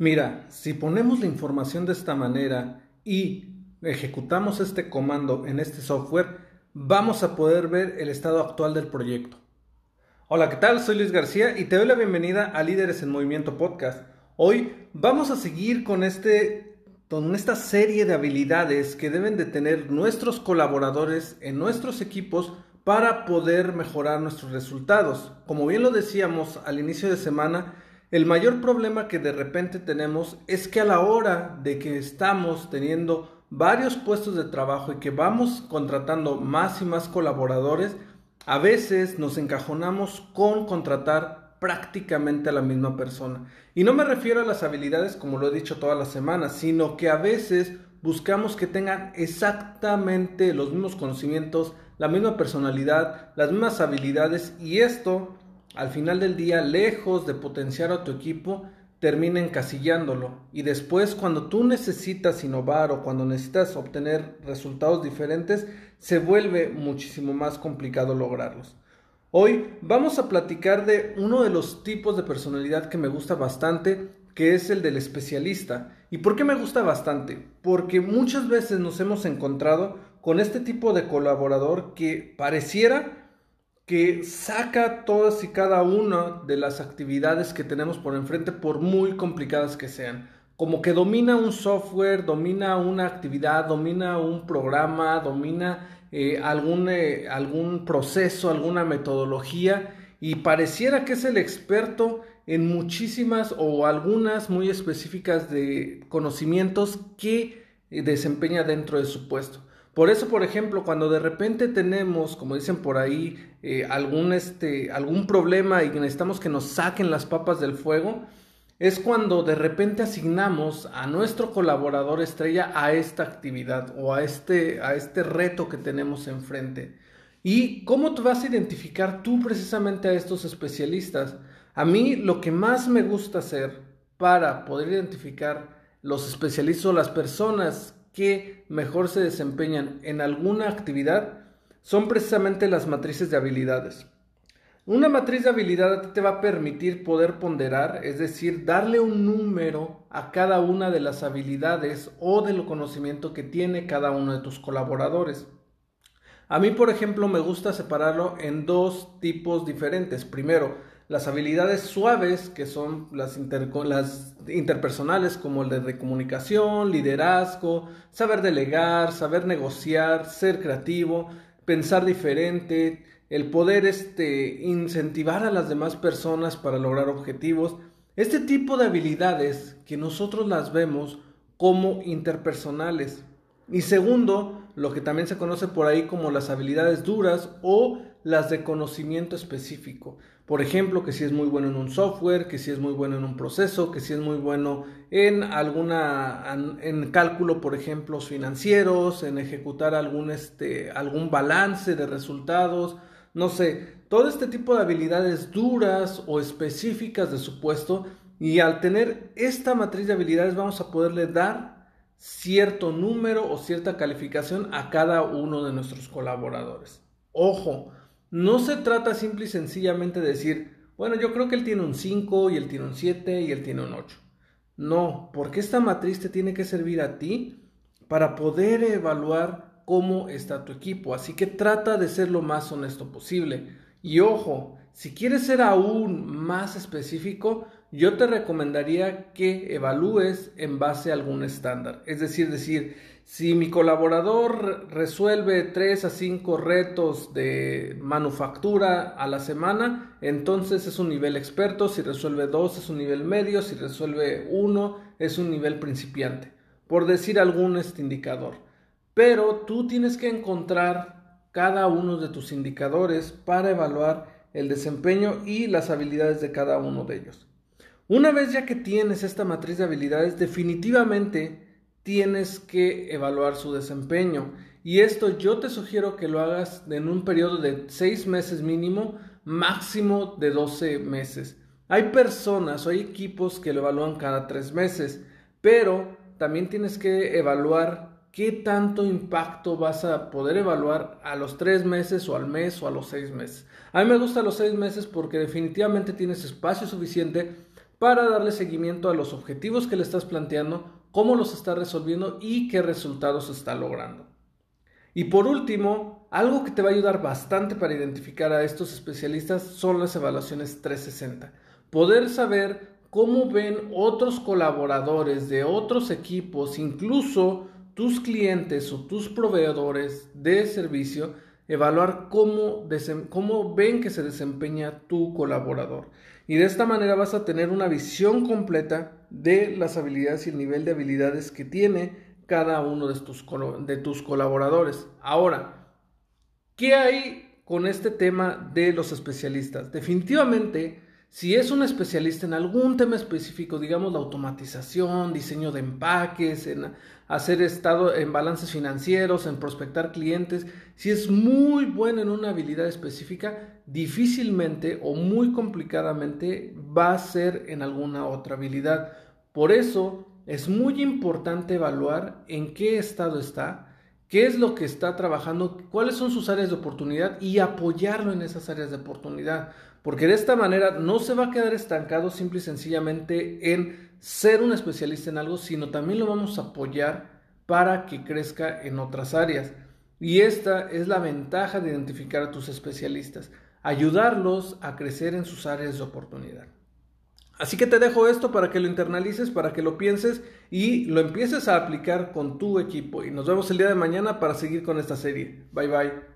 Mira, si ponemos la información de esta manera y ejecutamos este comando en este software, vamos a poder ver el estado actual del proyecto. Hola, ¿qué tal? Soy Luis García y te doy la bienvenida a Líderes en Movimiento Podcast. Hoy vamos a seguir con, este, con esta serie de habilidades que deben de tener nuestros colaboradores en nuestros equipos para poder mejorar nuestros resultados. Como bien lo decíamos al inicio de semana, el mayor problema que de repente tenemos es que a la hora de que estamos teniendo varios puestos de trabajo y que vamos contratando más y más colaboradores, a veces nos encajonamos con contratar prácticamente a la misma persona. Y no me refiero a las habilidades como lo he dicho todas las semanas, sino que a veces buscamos que tengan exactamente los mismos conocimientos, la misma personalidad, las mismas habilidades y esto al final del día, lejos de potenciar a tu equipo, termina encasillándolo. Y después, cuando tú necesitas innovar o cuando necesitas obtener resultados diferentes, se vuelve muchísimo más complicado lograrlos. Hoy vamos a platicar de uno de los tipos de personalidad que me gusta bastante, que es el del especialista. ¿Y por qué me gusta bastante? Porque muchas veces nos hemos encontrado con este tipo de colaborador que pareciera que saca todas y cada una de las actividades que tenemos por enfrente, por muy complicadas que sean. Como que domina un software, domina una actividad, domina un programa, domina eh, algún, eh, algún proceso, alguna metodología y pareciera que es el experto en muchísimas o algunas muy específicas de conocimientos que desempeña dentro de su puesto. Por eso, por ejemplo, cuando de repente tenemos, como dicen por ahí, eh, algún, este, algún problema y necesitamos que nos saquen las papas del fuego, es cuando de repente asignamos a nuestro colaborador estrella a esta actividad o a este, a este reto que tenemos enfrente. ¿Y cómo te vas a identificar tú precisamente a estos especialistas? A mí lo que más me gusta hacer para poder identificar los especialistas o las personas que mejor se desempeñan en alguna actividad son precisamente las matrices de habilidades. Una matriz de habilidad te va a permitir poder ponderar, es decir, darle un número a cada una de las habilidades o del conocimiento que tiene cada uno de tus colaboradores. A mí, por ejemplo, me gusta separarlo en dos tipos diferentes. Primero, las habilidades suaves, que son las, las interpersonales, como el de comunicación, liderazgo, saber delegar, saber negociar, ser creativo, pensar diferente, el poder este, incentivar a las demás personas para lograr objetivos. Este tipo de habilidades que nosotros las vemos como interpersonales. Y segundo, lo que también se conoce por ahí como las habilidades duras o las de conocimiento específico. Por ejemplo, que si es muy bueno en un software, que si es muy bueno en un proceso, que si es muy bueno en alguna en cálculo, por ejemplo, financieros, en ejecutar algún este algún balance de resultados, no sé, todo este tipo de habilidades duras o específicas de su puesto y al tener esta matriz de habilidades vamos a poderle dar cierto número o cierta calificación a cada uno de nuestros colaboradores. Ojo, no se trata simple y sencillamente de decir, bueno, yo creo que él tiene un 5 y él tiene un 7 y él tiene un 8. No, porque esta matriz te tiene que servir a ti para poder evaluar cómo está tu equipo. Así que trata de ser lo más honesto posible. Y ojo, si quieres ser aún más específico, yo te recomendaría que evalúes en base a algún estándar. Es decir, decir, si mi colaborador resuelve 3 a 5 retos de manufactura a la semana, entonces es un nivel experto, si resuelve 2 es un nivel medio, si resuelve 1 es un nivel principiante, por decir algún este indicador. pero tú tienes que encontrar cada uno de tus indicadores para evaluar el desempeño y las habilidades de cada uno de ellos. Una vez ya que tienes esta matriz de habilidades, definitivamente tienes que evaluar su desempeño. Y esto yo te sugiero que lo hagas en un periodo de 6 meses mínimo, máximo de 12 meses. Hay personas o hay equipos que lo evalúan cada 3 meses, pero también tienes que evaluar qué tanto impacto vas a poder evaluar a los 3 meses o al mes o a los 6 meses. A mí me gusta los 6 meses porque definitivamente tienes espacio suficiente para darle seguimiento a los objetivos que le estás planteando, cómo los está resolviendo y qué resultados está logrando. Y por último, algo que te va a ayudar bastante para identificar a estos especialistas son las evaluaciones 360. Poder saber cómo ven otros colaboradores de otros equipos, incluso tus clientes o tus proveedores de servicio, evaluar cómo, cómo ven que se desempeña tu colaborador. Y de esta manera vas a tener una visión completa de las habilidades y el nivel de habilidades que tiene cada uno de tus, de tus colaboradores. Ahora, ¿qué hay con este tema de los especialistas? Definitivamente, si es un especialista en algún tema específico, digamos la automatización, diseño de empaques, en hacer estado en balances financieros, en prospectar clientes, si es muy bueno en una habilidad específica, difícilmente o muy complicadamente va a ser en alguna otra habilidad. Por eso es muy importante evaluar en qué estado está, qué es lo que está trabajando, cuáles son sus áreas de oportunidad y apoyarlo en esas áreas de oportunidad. Porque de esta manera no se va a quedar estancado simple y sencillamente en ser un especialista en algo, sino también lo vamos a apoyar para que crezca en otras áreas. Y esta es la ventaja de identificar a tus especialistas, ayudarlos a crecer en sus áreas de oportunidad. Así que te dejo esto para que lo internalices, para que lo pienses y lo empieces a aplicar con tu equipo. Y nos vemos el día de mañana para seguir con esta serie. Bye bye.